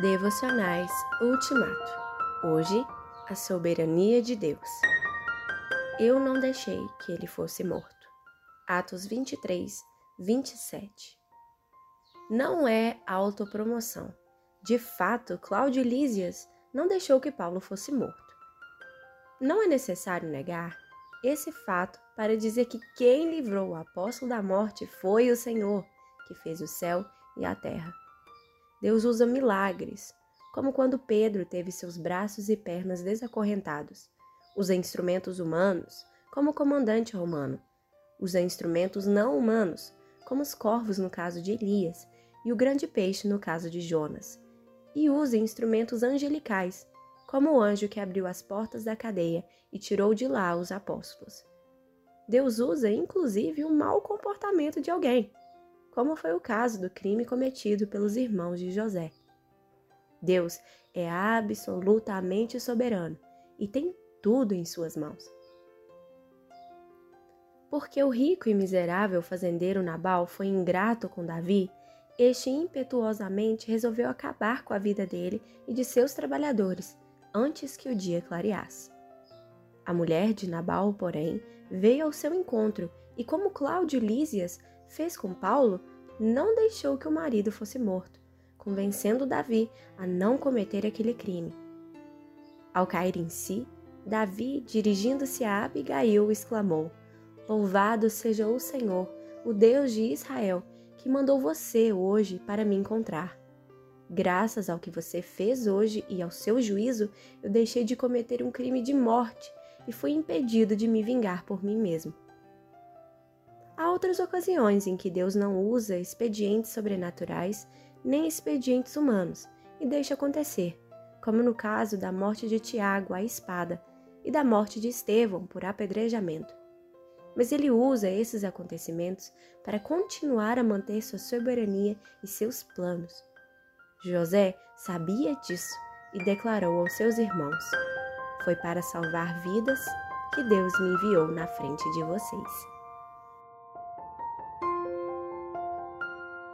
Devocionais Ultimato. Hoje, a soberania de Deus. Eu não deixei que ele fosse morto. Atos 23, 27. Não é autopromoção. De fato, Cláudio Lísias não deixou que Paulo fosse morto. Não é necessário negar esse fato para dizer que quem livrou o apóstolo da morte foi o Senhor, que fez o céu e a terra. Deus usa milagres, como quando Pedro teve seus braços e pernas desacorrentados. Usa instrumentos humanos, como o comandante romano. Usa instrumentos não humanos, como os corvos no caso de Elias e o grande peixe no caso de Jonas. E usa instrumentos angelicais, como o anjo que abriu as portas da cadeia e tirou de lá os apóstolos. Deus usa inclusive o mau comportamento de alguém, como foi o caso do crime cometido pelos irmãos de José. Deus é absolutamente soberano e tem tudo em suas mãos. Porque o rico e miserável fazendeiro Nabal foi ingrato com Davi, este impetuosamente resolveu acabar com a vida dele e de seus trabalhadores antes que o dia clareasse. A mulher de Nabal, porém, veio ao seu encontro e, como Cláudio Lísias fez com Paulo, não deixou que o marido fosse morto, convencendo Davi a não cometer aquele crime. Ao cair em si, Davi, dirigindo-se a Abigail, exclamou: Louvado seja o Senhor, o Deus de Israel, que mandou você hoje para me encontrar. Graças ao que você fez hoje e ao seu juízo, eu deixei de cometer um crime de morte e fui impedido de me vingar por mim mesmo. Há outras ocasiões em que Deus não usa expedientes sobrenaturais nem expedientes humanos e deixa acontecer, como no caso da morte de Tiago à espada e da morte de Estevão por apedrejamento. Mas ele usa esses acontecimentos para continuar a manter sua soberania e seus planos. José sabia disso e declarou aos seus irmãos: Foi para salvar vidas que Deus me enviou na frente de vocês.